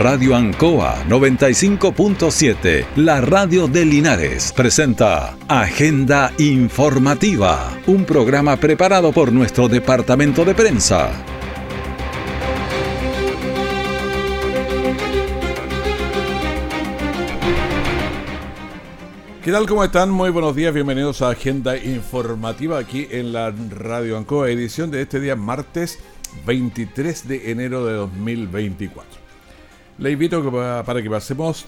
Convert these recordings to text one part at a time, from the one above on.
Radio Ancoa 95.7, la radio de Linares, presenta Agenda Informativa, un programa preparado por nuestro departamento de prensa. ¿Qué tal? ¿Cómo están? Muy buenos días, bienvenidos a Agenda Informativa aquí en la Radio Ancoa, edición de este día martes 23 de enero de 2024. Le invito para que pasemos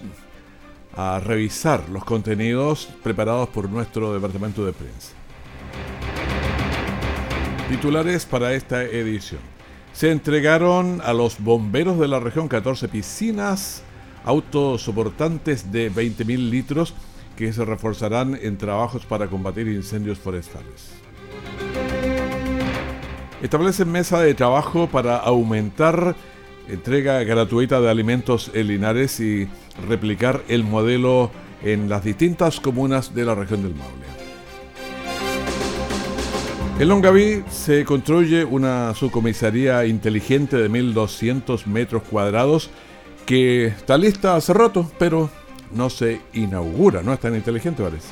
a revisar los contenidos preparados por nuestro departamento de prensa. Titulares para esta edición. Se entregaron a los bomberos de la región 14 piscinas autosoportantes de 20.000 litros que se reforzarán en trabajos para combatir incendios forestales. Establecen mesa de trabajo para aumentar entrega gratuita de alimentos en Linares y replicar el modelo en las distintas comunas de la región del Maule. En Longaví se construye una subcomisaría inteligente de 1.200 metros cuadrados que está lista hace rato, pero no se inaugura, no es tan inteligente parece.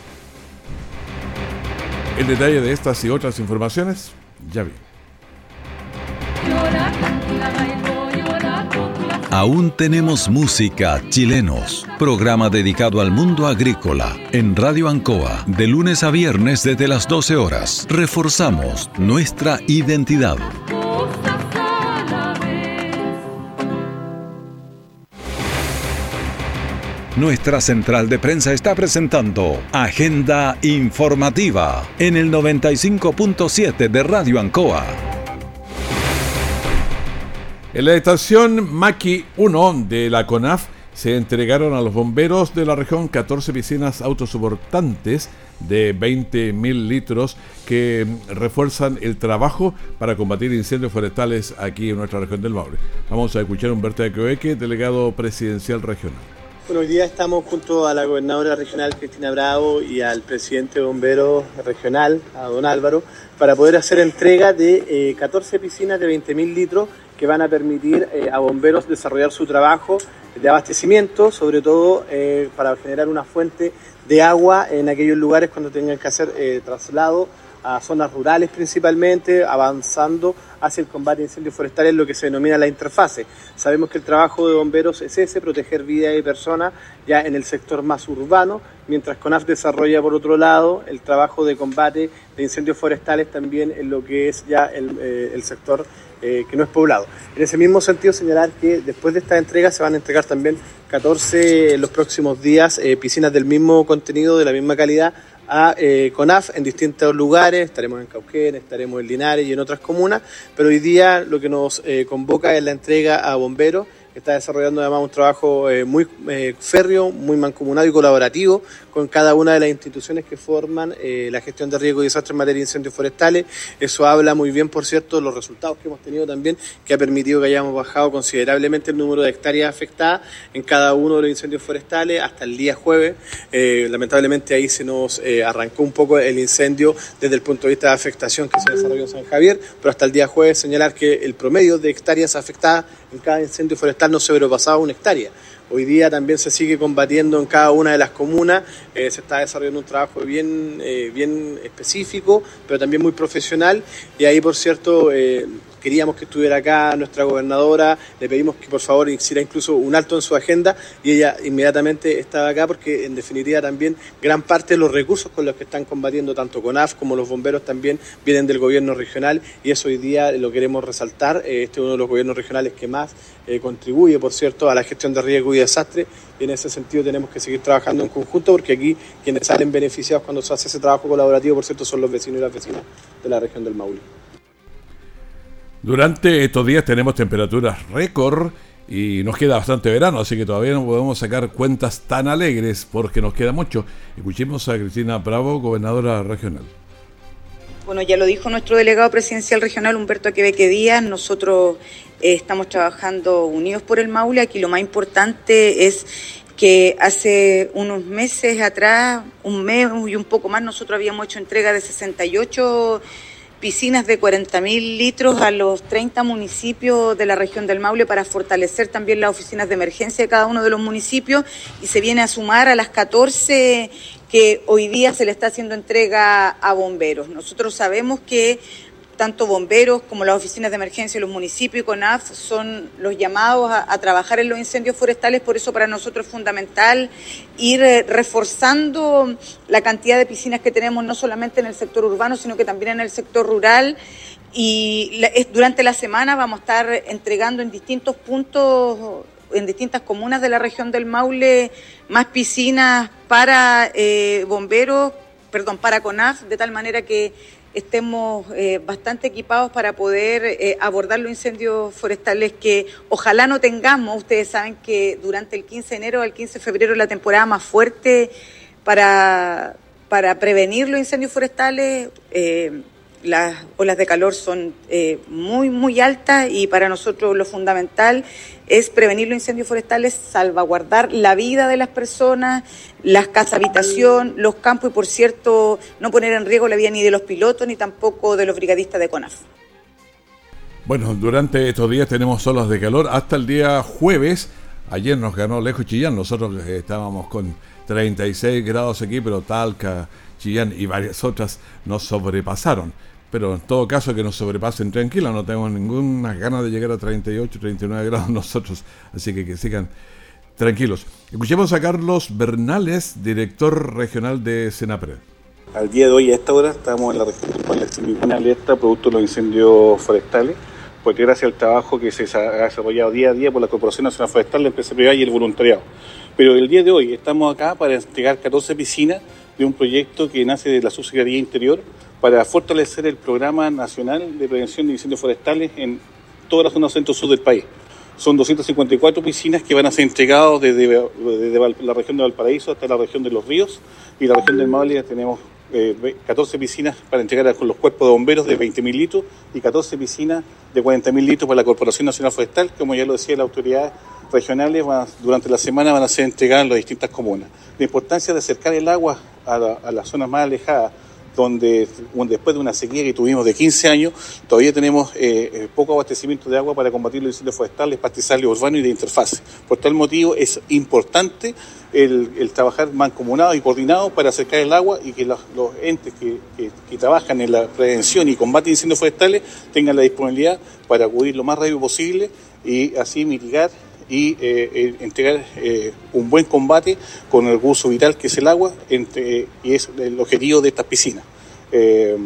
El detalle de estas y otras informaciones ya vi. Aún tenemos música chilenos, programa dedicado al mundo agrícola en Radio Ancoa, de lunes a viernes desde las 12 horas. Reforzamos nuestra identidad. Nuestra central de prensa está presentando Agenda Informativa en el 95.7 de Radio Ancoa. En la estación Maki 1 de la CONAF se entregaron a los bomberos de la región 14 piscinas autosoportantes de 20.000 litros que refuerzan el trabajo para combatir incendios forestales aquí en nuestra región del Maule. Vamos a escuchar a Humberto Ecoeque, delegado presidencial regional. Bueno, hoy día estamos junto a la gobernadora regional Cristina Bravo y al presidente de bomberos regional, a don Álvaro, para poder hacer entrega de 14 eh, piscinas de 20.000 litros que van a permitir eh, a bomberos desarrollar su trabajo de abastecimiento, sobre todo eh, para generar una fuente de agua en aquellos lugares cuando tengan que hacer traslado a zonas rurales principalmente, avanzando hacia el combate de incendios forestales, lo que se denomina la interfase. Sabemos que el trabajo de bomberos es ese, proteger vida y personas ya en el sector más urbano, mientras CONAF desarrolla por otro lado el trabajo de combate de incendios forestales también en lo que es ya el, eh, sector eh, que no es poblado. En ese mismo sentido, señalar que después de esta entrega se van a entregar también 14 en los próximos días eh, piscinas del mismo contenido, de la misma calidad, a eh, CONAF en distintos lugares, estaremos en Cauquén, estaremos en Linares y en otras comunas, pero hoy día lo que nos eh, convoca es la entrega a bomberos está desarrollando además un trabajo eh, muy eh, férreo, muy mancomunado y colaborativo con cada una de las instituciones que forman eh, la gestión de riesgo y desastres en materia de incendios forestales. Eso habla muy bien, por cierto, de los resultados que hemos tenido también, que ha permitido que hayamos bajado considerablemente el número de hectáreas afectadas en cada uno de los incendios forestales hasta el día jueves. lamentablemente ahí se nos arrancó un poco el incendio desde el punto de vista de afectación que se desarrolló en San Javier, pero hasta el día jueves señalar que el promedio de hectáreas afectadas en cada incendio forestal no sobrepasaba una hectárea. Hoy día también se sigue combatiendo en cada una de las comunas, eh, se está desarrollando un trabajo bien, eh, bien específico, pero también muy profesional. Y ahí, por cierto, eh, queríamos que estuviera acá nuestra gobernadora, le pedimos que por favor hiciera incluso un alto en su agenda y ella inmediatamente estaba acá porque en definitiva también gran parte de los recursos con los que están combatiendo tanto CONAF como los bomberos también vienen del gobierno regional y eso hoy día lo queremos resaltar. Eh, este es uno de los gobiernos regionales que más eh, contribuye, por cierto, a la gestión de riesgo y desastre y en ese sentido tenemos que seguir trabajando en conjunto porque aquí quienes salen beneficiados cuando se hace ese trabajo colaborativo, por cierto, son los vecinos y las vecinas de la región del Maule. Durante estos días tenemos temperaturas récord y nos queda bastante verano, así que todavía no podemos sacar cuentas tan alegres porque nos queda mucho. Escuchemos a Cristina Bravo, gobernadora regional. Bueno, ya lo dijo nuestro delegado presidencial regional, Humberto Quebeque Díaz, nosotros eh, estamos trabajando unidos por el Maule. Aquí lo más importante es que hace unos meses atrás, un mes y un poco más, nosotros habíamos hecho entrega de 68 piscinas de 40.000 litros a los 30 municipios de la región del Maule para fortalecer también las oficinas de emergencia de cada uno de los municipios y se viene a sumar a las 14 que hoy día se le está haciendo entrega a bomberos. Nosotros sabemos que tanto bomberos como las oficinas de emergencia de los municipios y CONAF son los llamados a, trabajar en los incendios forestales, por eso para nosotros es fundamental ir eh, reforzando la cantidad de piscinas que tenemos, no solamente en el sector urbano, sino que también en el sector rural. Y durante la semana vamos a estar entregando en distintos puntos en distintas comunas de la región del Maule más piscinas para eh, bomberos, perdón, para CONAF, de tal manera que estemos eh, bastante equipados para poder eh, abordar los incendios forestales que ojalá no tengamos. Ustedes saben que durante el 15 de enero al 15 de febrero la temporada más fuerte para, para prevenir los incendios forestales. Eh, las olas de calor son muy, muy altas y para nosotros lo fundamental es prevenir los incendios forestales, salvaguardar la vida de las personas, las casas habitación, los campos y, por cierto, no poner en riesgo la vida ni de los pilotos ni tampoco de los brigadistas de CONAF. Bueno, durante estos días tenemos olas de calor hasta el día jueves. Ayer nos ganó lejos Chillán, nosotros estábamos con 36 grados aquí, pero Talca, Chillán y varias otras nos sobrepasaron pero en todo caso que nos sobrepasen tranquilos, no tenemos ninguna ganas de llegar a 38, 39 grados nosotros, así que que sigan tranquilos. Escuchemos a Carlos Bernales, director regional de Senapred. Al día de hoy, a esta hora, estamos en la región con la alerta producto de los incendios forestales, porque gracias al trabajo que se ha desarrollado día a día por la Corporación Nacional Forestal, la empresa privada y el voluntariado. Pero el día de hoy estamos acá para entregar 14 piscinas de un proyecto que nace de la Subsecretaría Interior para fortalecer el Programa Nacional de Prevención de Incendios Forestales en toda la zona centro-sur del país. Son 254 piscinas que van a ser entregadas desde, la región de Valparaíso hasta la región de Los Ríos y la región del Maule tenemos 14 eh, piscinas para entregar con los cuerpos de bomberos de 20.000 litros y 14 piscinas de 40.000 litros para la Corporación Nacional Forestal, como ya lo decía la autoridad regionales durante la semana van a ser entregadas en las distintas comunas. La importancia de acercar el agua a, a las zonas más alejadas donde después de una sequía que tuvimos de 15 años, todavía tenemos eh, eh, poco abastecimiento de agua para combatir los incendios forestales, pastizales urbanos y de interfase. Por tal motivo es importante el, trabajar mancomunado y coordinado para acercar el agua y que los, entes que, trabajan en la prevención y combate de incendios forestales tengan la disponibilidad para acudir lo más rápido posible y así mitigar y eh, entregar eh, un buen combate con el recurso vital que es el agua entre, y es el objetivo de estas piscinas. Eh,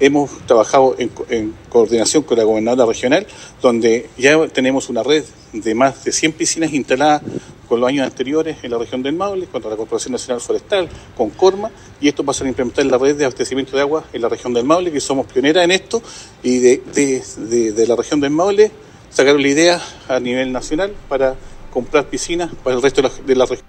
hemos trabajado en, coordinación con la gobernadora regional, donde ya tenemos una red de más de 100 piscinas instaladas con los años anteriores en la región del Maule, contra la Corporación Nacional Forestal, con Corma, y esto pasa a implementar la red de abastecimiento de agua en la región del Maule, que somos pioneras en esto, y de, de, de la región del Maule sacaron la idea a nivel nacional para comprar piscinas para el resto de la, región.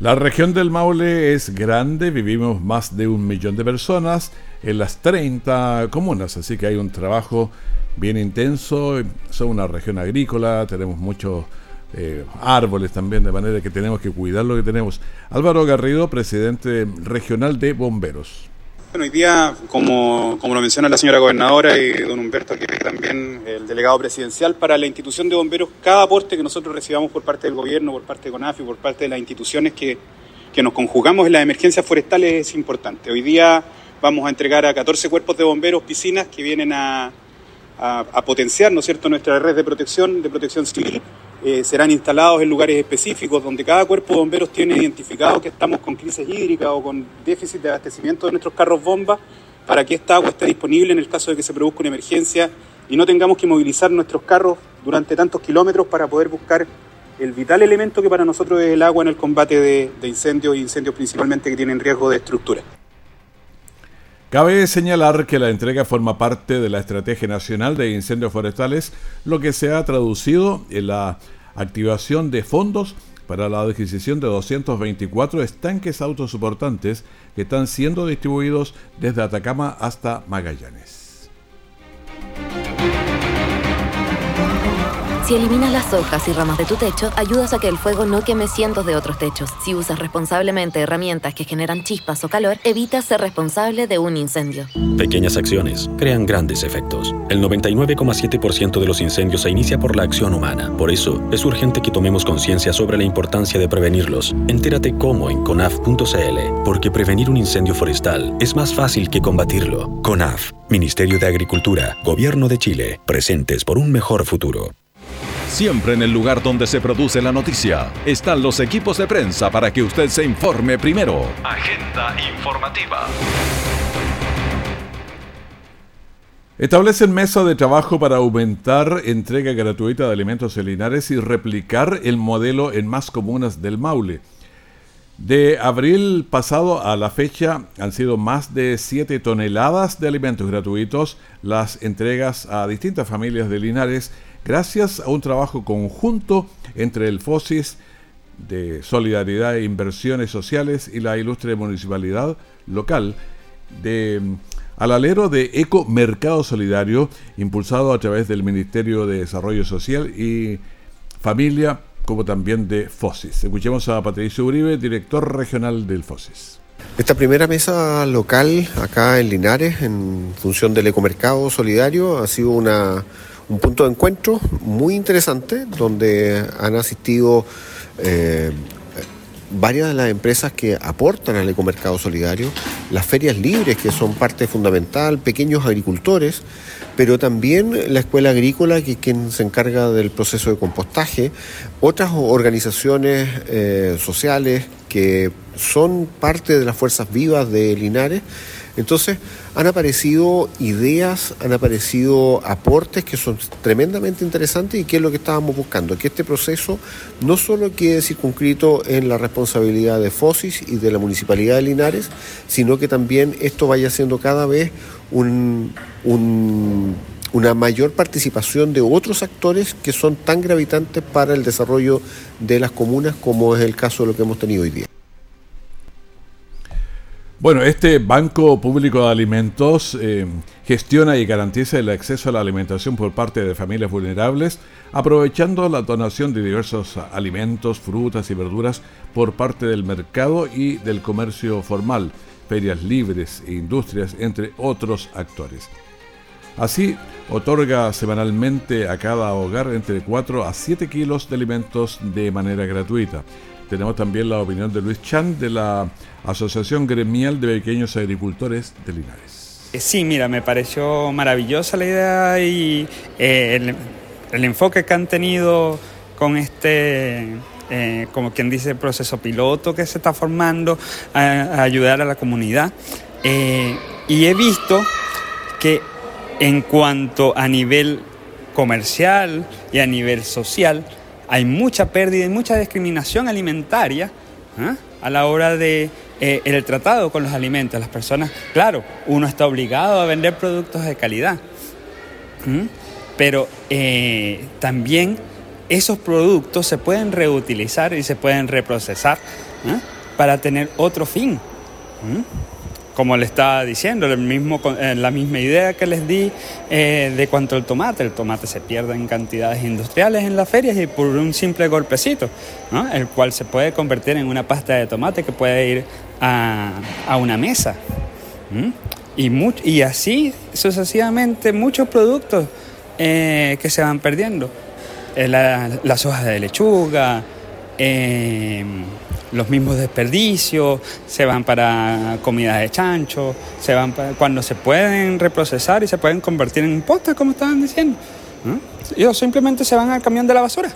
La región del Maule es grande, vivimos más de un millón de personas en las 30 comunas, así que hay un trabajo bien intenso. Son una región agrícola, tenemos muchos eh, árboles también, de manera que tenemos que cuidar lo que tenemos. Álvaro Garrido, presidente regional de Bomberos. Bueno, hoy día, como, como, lo menciona la señora gobernadora y don Humberto, que es también el delegado presidencial, para la institución de bomberos, cada aporte que nosotros recibamos por parte del gobierno, por parte de CONAFI, por parte de las instituciones que, que nos conjugamos en las emergencias forestales es importante. Hoy día vamos a entregar a 14 cuerpos de bomberos piscinas que vienen a, a, a potenciar, ¿no es cierto?, nuestra red de protección, de protección civil eh, serán instalados en lugares específicos donde cada cuerpo de bomberos tiene identificado que estamos con crisis hídrica o con déficit de abastecimiento de nuestros carros bomba para que esta agua esté disponible en el caso de que se produzca una emergencia y no tengamos que movilizar nuestros carros durante tantos kilómetros para poder buscar el vital elemento que para nosotros es el agua en el combate de, de incendios y incendios principalmente que tienen riesgo de estructura. Cabe señalar que la entrega forma parte de la Estrategia Nacional de Incendios Forestales, lo que se ha traducido en la activación de fondos para la adquisición de 224 estanques autosoportantes que están siendo distribuidos desde Atacama hasta Magallanes. Si eliminas las hojas y ramas de tu techo, ayudas a que el fuego no queme cientos de otros techos. Si usas responsablemente herramientas que generan chispas o calor, evitas ser responsable de un incendio. Pequeñas acciones crean grandes efectos. El 99,7% de los incendios se inicia por la acción humana. Por eso, es urgente que tomemos conciencia sobre la importancia de prevenirlos. Entérate cómo en conaf.cl, porque prevenir un incendio forestal es más fácil que combatirlo. CONAF, Ministerio de Agricultura, Gobierno de Chile, presentes por un mejor futuro. Siempre en el lugar donde se produce la noticia están los equipos de prensa para que usted se informe primero. Agenda informativa. Establecen mesa de trabajo para aumentar entrega gratuita de alimentos celinares y replicar el modelo en más comunas del Maule. De abril pasado a la fecha han sido más de 7 toneladas de alimentos gratuitos las entregas a distintas familias de Linares gracias a un trabajo conjunto entre el FOSIS de Solidaridad e Inversiones Sociales y la ilustre municipalidad local de al alero de Eco Mercado Solidario, impulsado a través del Ministerio de Desarrollo Social y Familia como también de FOSIS. Escuchemos a Patricio Uribe, director regional del FOSIS. Esta primera mesa local acá en Linares, en función del ecomercado solidario, ha sido una, un punto de encuentro muy interesante, donde han asistido eh, varias de las empresas que aportan al ecomercado solidario, las ferias libres, que son parte fundamental, pequeños agricultores, pero también la escuela agrícola, que es quien se encarga del proceso de compostaje, otras organizaciones eh, sociales que son parte de las fuerzas vivas de Linares. Entonces, han aparecido ideas, han aparecido aportes que son tremendamente interesantes y que es lo que estábamos buscando, que este proceso no solo quede circunscrito en la responsabilidad de FOSIS y de la Municipalidad de Linares, sino que también esto vaya siendo cada vez un, una mayor participación de otros actores que son tan gravitantes para el desarrollo de las comunas como es el caso de lo que hemos tenido hoy día. Bueno, este Banco Público de Alimentos eh, gestiona y garantiza el acceso a la alimentación por parte de familias vulnerables, aprovechando la donación de diversos alimentos, frutas y verduras por parte del mercado y del comercio formal, ferias libres e industrias, entre otros actores. Así, otorga semanalmente a cada hogar entre 4 a 7 kilos de alimentos de manera gratuita. Tenemos también la opinión de Luis Chan de la Asociación Gremial de Pequeños Agricultores de Linares. Eh, sí, mira, me pareció maravillosa la idea y eh, el, enfoque que han tenido con este, eh, como quien dice, proceso piloto que se está formando, a, ayudar a la comunidad. y he visto que en cuanto a nivel comercial y a nivel social, hay mucha pérdida y mucha discriminación alimentaria ¿ah? a la hora de eh, el tratado con los alimentos. Las personas, claro, uno está obligado a vender productos de calidad, pero eh, también esos productos se pueden reutilizar y se pueden reprocesar para tener otro fin como le estaba diciendo, eh, la misma idea que les di eh, de cuanto al tomate. El tomate se pierde en cantidades industriales en las ferias y por un simple golpecito, el cual se puede convertir en una pasta de tomate que puede ir a, una mesa. Y, y así sucesivamente muchos productos eh, que se van perdiendo. las hojas de lechuga, los mismos desperdicios, se van para comida de chancho, se van cuando se pueden reprocesar y se pueden convertir en postres, como estaban diciendo. Ellos simplemente se van al camión de la basura.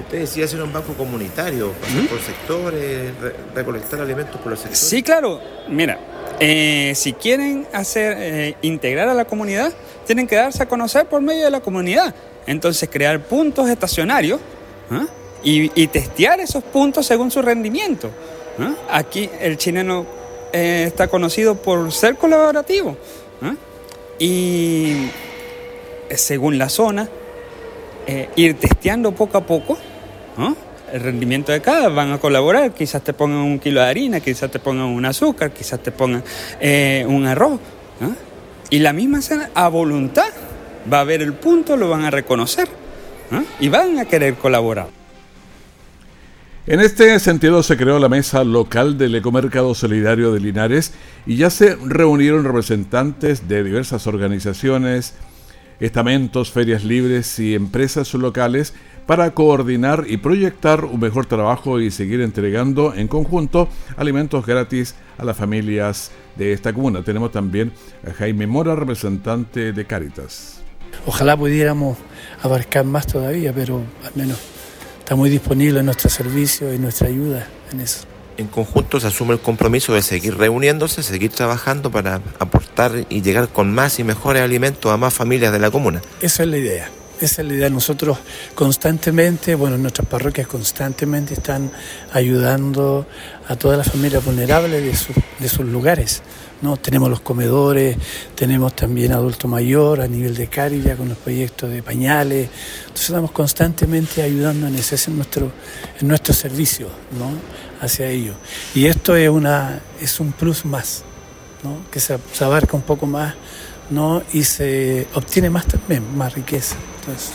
Usted decía hacer un banco comunitario, ¿Mm? por sectores, recolectar alimentos por los sectores. Sí, claro. Mira, eh, si quieren hacer eh, integrar a la comunidad, tienen que darse a conocer por medio de la comunidad. Entonces, crear puntos estacionarios. ¿ah? Y, testear esos puntos según su rendimiento. Aquí el chileno eh, está conocido por ser colaborativo y eh, según la zona, eh, ir testeando poco a poco el rendimiento de cada, van a colaborar, quizás te pongan un kilo de harina, quizás te pongan un azúcar, quizás te pongan un arroz. Y la misma cena, a voluntad, va a ver el punto, lo van a reconocer ¿eh? y van a querer colaborar. En este sentido se creó la mesa local del Ecomercado Solidario de Linares y ya se reunieron representantes de diversas organizaciones, estamentos, ferias libres y empresas locales para coordinar y proyectar un mejor trabajo y seguir entregando en conjunto alimentos gratis a las familias de esta comuna. Tenemos también a Jaime Mora, representante de Cáritas. Ojalá pudiéramos abarcar más todavía, pero al menos está muy disponible nuestro servicio y nuestra ayuda en eso. En conjunto se asume el compromiso de seguir reuniéndose, seguir trabajando para aportar y llegar con más y mejores alimentos a más familias de la comuna. Esa es la idea. Esa es la idea. Nosotros constantemente, bueno, nuestras parroquias constantemente están ayudando a todas las familias vulnerables de, de sus lugares. ¿No? Tenemos los comedores, tenemos también adulto mayor a nivel de Carilla con los proyectos de pañales. Entonces estamos constantemente ayudando en ese en nuestro, en nuestro servicio ¿no? hacia ellos. Y esto es, una, es un plus más, ¿no? que se, abarca un poco más ¿no? y se obtiene más también, más riqueza. Entonces,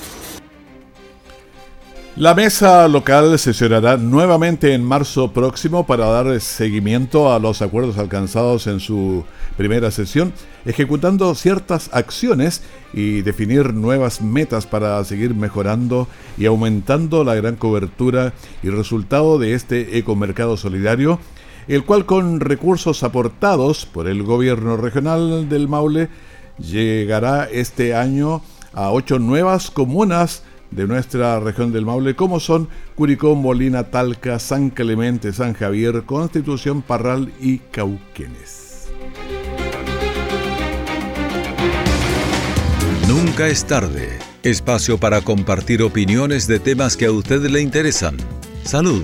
la mesa local sesionará nuevamente en marzo próximo para dar seguimiento a los acuerdos alcanzados en su primera sesión, ejecutando ciertas acciones y definir nuevas metas para seguir mejorando y aumentando la gran cobertura y resultado de este ecomercado solidario, el cual con recursos aportados por el gobierno regional del Maule llegará este año a ocho nuevas comunas de nuestra región del Maule, como son Curicó, Molina, Talca, San Clemente, San Javier, Constitución, Parral y Cauquenes. Nunca es tarde. Espacio para compartir opiniones de temas que a usted le interesan. Salud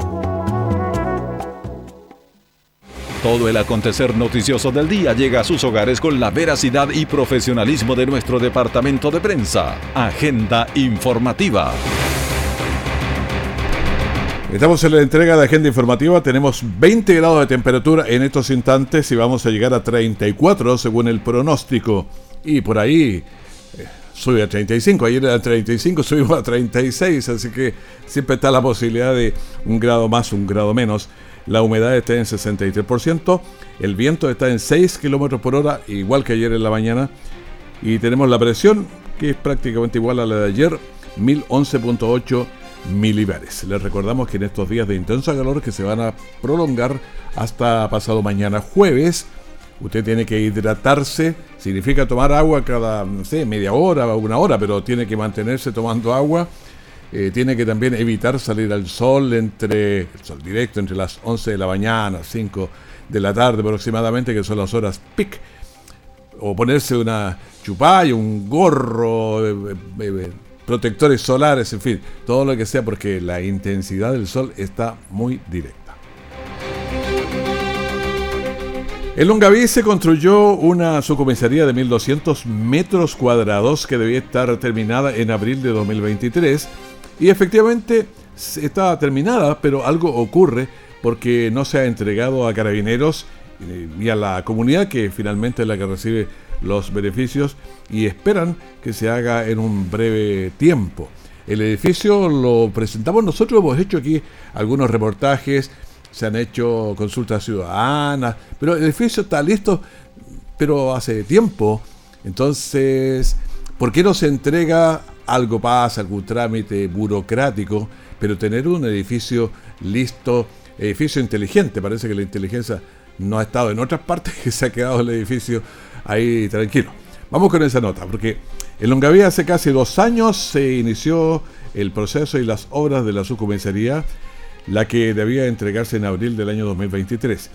Todo el acontecer noticioso del día llega a sus hogares con la veracidad y profesionalismo de nuestro departamento de prensa. Agenda informativa. Estamos en la entrega de agenda informativa. Tenemos 20 grados de temperatura en estos instantes y vamos a llegar a 34 según el pronóstico. Y por ahí eh, sube a 35. Ayer era 35, subimos a 36. Así que siempre está la posibilidad de un grado más, un grado menos. La humedad está en 63%, el viento está en 6 km por hora, igual que ayer en la mañana, y tenemos la presión, que es prácticamente igual a la de ayer, 1011.8 milibares. Les recordamos que en estos días de intenso calor que se van a prolongar hasta pasado mañana jueves, usted tiene que hidratarse, significa tomar agua cada, no sé, media hora o una hora, pero tiene que mantenerse tomando agua eh, tiene que también evitar salir al sol entre el sol directo entre las 11 de la mañana, 5 de la tarde aproximadamente, que son las horas pic, o ponerse una chupalla, un gorro, eh, eh, protectores solares, en fin, todo lo que sea, porque la intensidad del sol está muy directa. En Longaví se construyó una subcomisaría de 1.200 metros cuadrados que debía estar terminada en abril de 2023 y efectivamente está terminada, pero algo ocurre porque no se ha entregado a carabineros eh, y a la comunidad que finalmente es la que recibe los beneficios y esperan que se haga en un breve tiempo. El edificio lo presentamos nosotros, hemos hecho aquí algunos reportajes, se han hecho consultas ciudadanas, pero el edificio está listo, pero hace tiempo. Entonces, ¿por qué no se entrega algo pasa, algún trámite burocrático, pero tener un edificio listo, edificio inteligente, parece que la inteligencia no ha estado en otras partes, que se ha quedado el edificio ahí tranquilo. Vamos con esa nota, porque en Longaví hace casi dos años se inició el proceso y las obras de la subcomisaría, la que debía entregarse en abril del año 2023.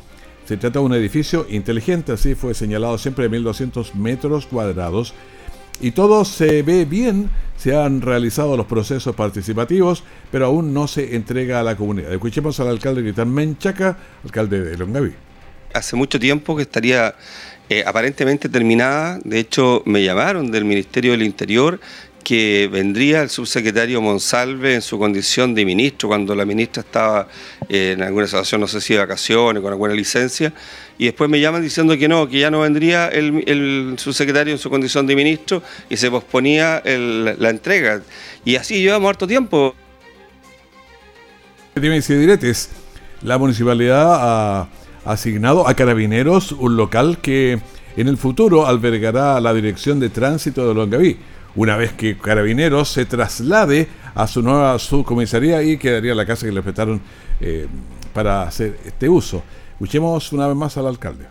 Se trata de un edificio inteligente, así fue señalado siempre de 1.200 metros cuadrados, y todo se ve bien, se han realizado los procesos participativos, pero aún no se entrega a la comunidad. Escuchemos al alcalde Gritán Menchaca, alcalde de Longaví. Hace mucho tiempo que estaría eh, aparentemente terminada, de hecho me llamaron del Ministerio del Interior que vendría el subsecretario Monsalve en su condición de ministro, cuando la ministra estaba eh, en alguna situación, no sé si de vacaciones, con alguna licencia, y después me llaman diciendo que no, que ya no vendría el, subsecretario en su condición de ministro y se posponía la entrega. Y así llevamos harto tiempo. Diretes, la municipalidad ha asignado a carabineros un local que en el futuro albergará la dirección de tránsito de Longaví una vez que Carabineros se traslade a su nueva subcomisaría y quedaría la casa que le prestaron eh, para hacer este uso. Escuchemos una vez más al alcalde.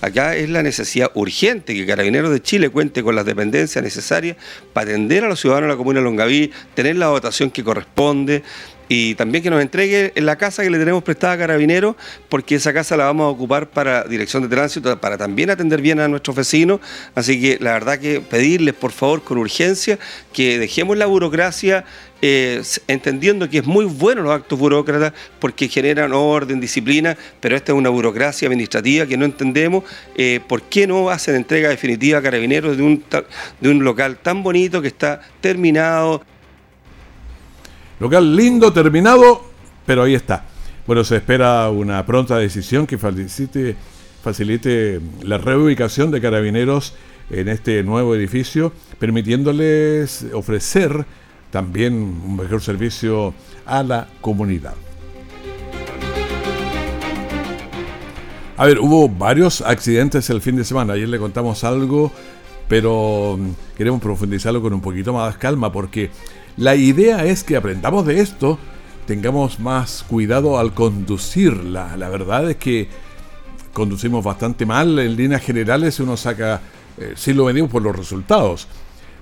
Acá es la necesidad urgente que Carabineros de Chile cuente con las dependencias necesarias para atender a los ciudadanos de la comuna de Longaví, tener la votación que corresponde, y también que nos entregue en la casa que le tenemos prestada a Carabineros, porque esa casa la vamos a ocupar para dirección de tránsito, para también atender bien a nuestros vecinos. Así que la verdad que pedirles, por favor, con urgencia, que dejemos la burocracia. Eh, entendiendo que es muy bueno los actos burócratas porque generan orden, disciplina, pero esta es una burocracia administrativa que no entendemos eh, por qué no hacen entrega definitiva a carabineros de un, de un local tan bonito que está terminado. Local lindo, terminado, pero ahí está. Bueno, se espera una pronta decisión que facilite, la reubicación de carabineros en este nuevo edificio, permitiéndoles ofrecer también un mejor servicio a la comunidad. A ver, hubo varios accidentes el fin de semana. Ayer le contamos algo, pero queremos profundizarlo con un poquito más calma porque la idea es que aprendamos de esto, tengamos más cuidado al conducir. La, verdad es que conducimos bastante mal. En líneas generales uno saca, eh, si lo medimos por los resultados.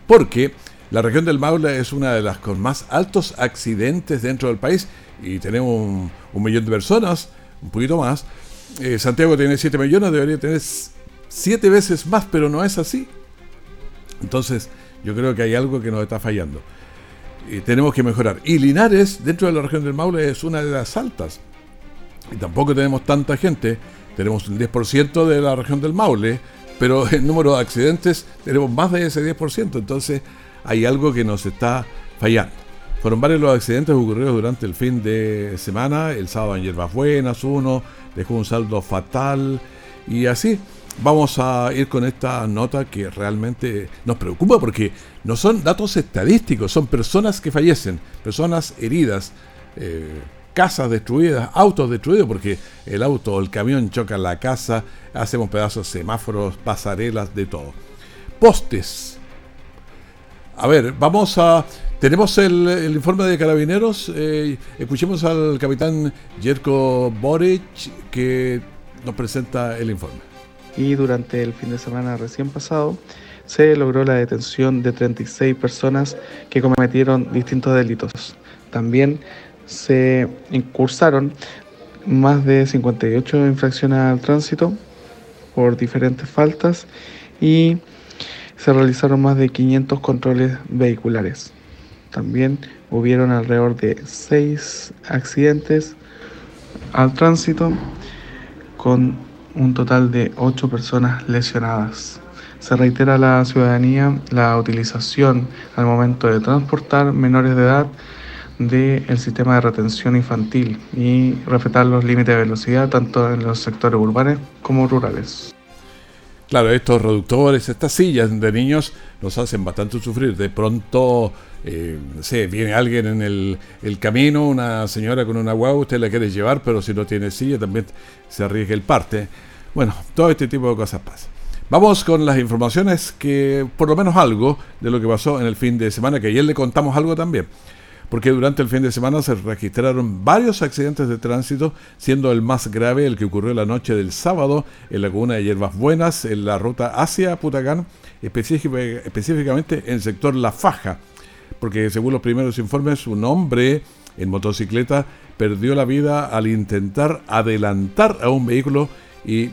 Porque la región del Maule es una de las con más altos accidentes dentro del país y tenemos un, millón de personas, un poquito más. Eh, Santiago tiene 7 millones, debería tener 7 veces más, pero no es así. Entonces, yo creo que hay algo que nos está fallando y tenemos que mejorar. Y Linares, dentro de la región del Maule, es una de las altas. Y tampoco tenemos tanta gente. Tenemos un 10% de la región del Maule, pero en número de accidentes tenemos más de ese 10%. Entonces hay algo que nos está fallando. Fueron varios los accidentes ocurridos durante el fin de semana. El sábado en Hierbas Buenas, uno dejó un saldo fatal. Y así vamos a ir con esta nota que realmente nos preocupa porque no son datos estadísticos, son personas que fallecen, personas heridas, eh, casas destruidas, autos destruidos porque el auto o el camión choca la casa, hacemos pedazos, semáforos, pasarelas, de todo. Postes. A ver, vamos a... Tenemos el, informe de carabineros. Eh, escuchemos al capitán Jerko Boric que nos presenta el informe y durante el fin de semana recién pasado se logró la detención de 36 personas que cometieron distintos delitos. También se incursaron más de 58 infracciones al tránsito por diferentes faltas y se realizaron más de 500 controles vehiculares. También hubieron alrededor de 6 accidentes al tránsito con un total de 8 personas lesionadas. Se reitera a la ciudadanía la utilización al momento de transportar menores de edad del sistema de retención infantil y respetar los límites de velocidad tanto en los sectores urbanos como rurales. Claro, estos reductores, estas sillas de niños nos hacen bastante sufrir. De pronto, eh, sé, viene alguien en el, camino, una señora con una guagua, usted la quiere llevar, pero si no tiene silla también se arriesga el parte. Bueno, todo este tipo de cosas pasa. Vamos con las informaciones que, por lo menos algo de lo que pasó en el fin de semana, que ayer le contamos algo también porque durante el fin de semana se registraron varios accidentes de tránsito, siendo el más grave el que ocurrió la noche del sábado en la comuna de Hierbas Buenas, en la ruta hacia Putacán, específicamente en el sector La Faja, porque según los primeros informes, un hombre en motocicleta perdió la vida al intentar adelantar a un vehículo y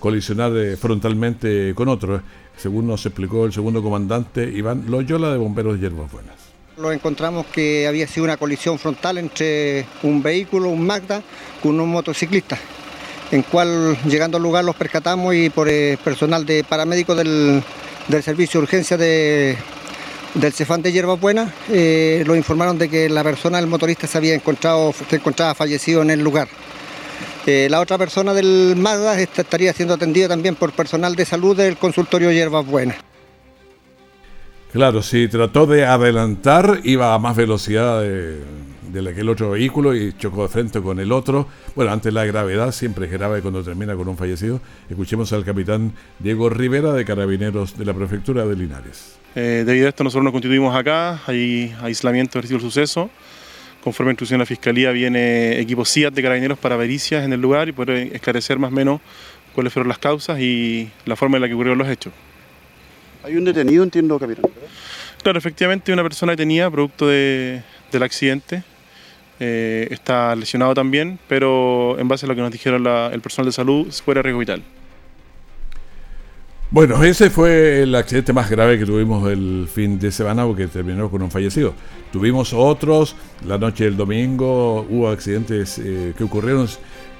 colisionar eh, frontalmente con otro. según nos explicó el segundo comandante Iván Loyola de Bomberos de Hierbas Buenas. Lo encontramos que había sido una colisión frontal entre un vehículo, un Magda, con un motociclista, en cual llegando al lugar los percatamos y por el personal de paramédicos del, del servicio de urgencia de, del Cefán de Hierbas Buenas, eh, lo informaron de que la persona, el motorista, se había encontrado, se encontraba fallecido en el lugar. Eh, la otra persona del Magda estaría siendo atendida también por personal de salud del consultorio Hierbas Buenas. Claro, si trató de adelantar, iba a más velocidad de, de aquel otro vehículo y chocó de frente con el otro. Bueno, ante la gravedad, siempre es grave cuando termina con un fallecido. Escuchemos al capitán Diego Rivera de Carabineros de la Prefectura de Linares. Eh, debido a esto nosotros nos constituimos acá, hay aislamiento del suceso. Conforme a instrucción de la Fiscalía viene equipo de carabineros para pericias en el lugar y poder esclarecer más o menos cuáles fueron las causas y la forma en la que ocurrieron los hechos. Hay un detenido, entiendo, capitán. Claro, efectivamente una persona detenida producto de, del accidente. Eh, está lesionado también, pero en base a lo que nos dijeron la, el personal de salud, fuera riesgo vital. Bueno, ese fue el accidente más grave que tuvimos el fin de semana porque terminó con un fallecido. Tuvimos otros, la noche del domingo hubo accidentes eh, que ocurrieron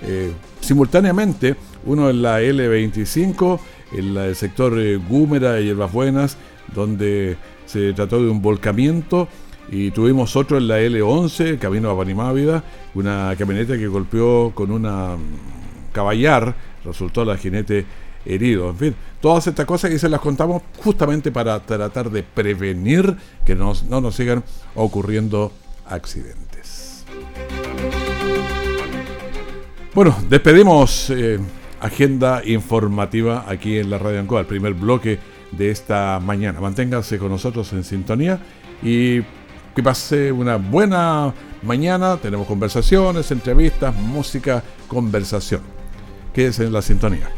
eh, simultáneamente, uno en la L25, en el sector eh, Gúmera y Hierbas Buenas, donde se trató de un volcamiento, y tuvimos otro en la L11, camino a Panimávida, una camioneta que golpeó con una mm, caballar, resultó la jinete herido. En fin, todas estas cosas que se las contamos justamente para tratar de prevenir que nos- no nos sigan ocurriendo accidentes. Bueno, despedimos eh, agenda informativa aquí en la Radio Ancoa, el primer bloque de esta mañana. Manténganse con nosotros en sintonía y que pase una buena mañana. Tenemos conversaciones, entrevistas, música, conversación. Quédense en la sintonía.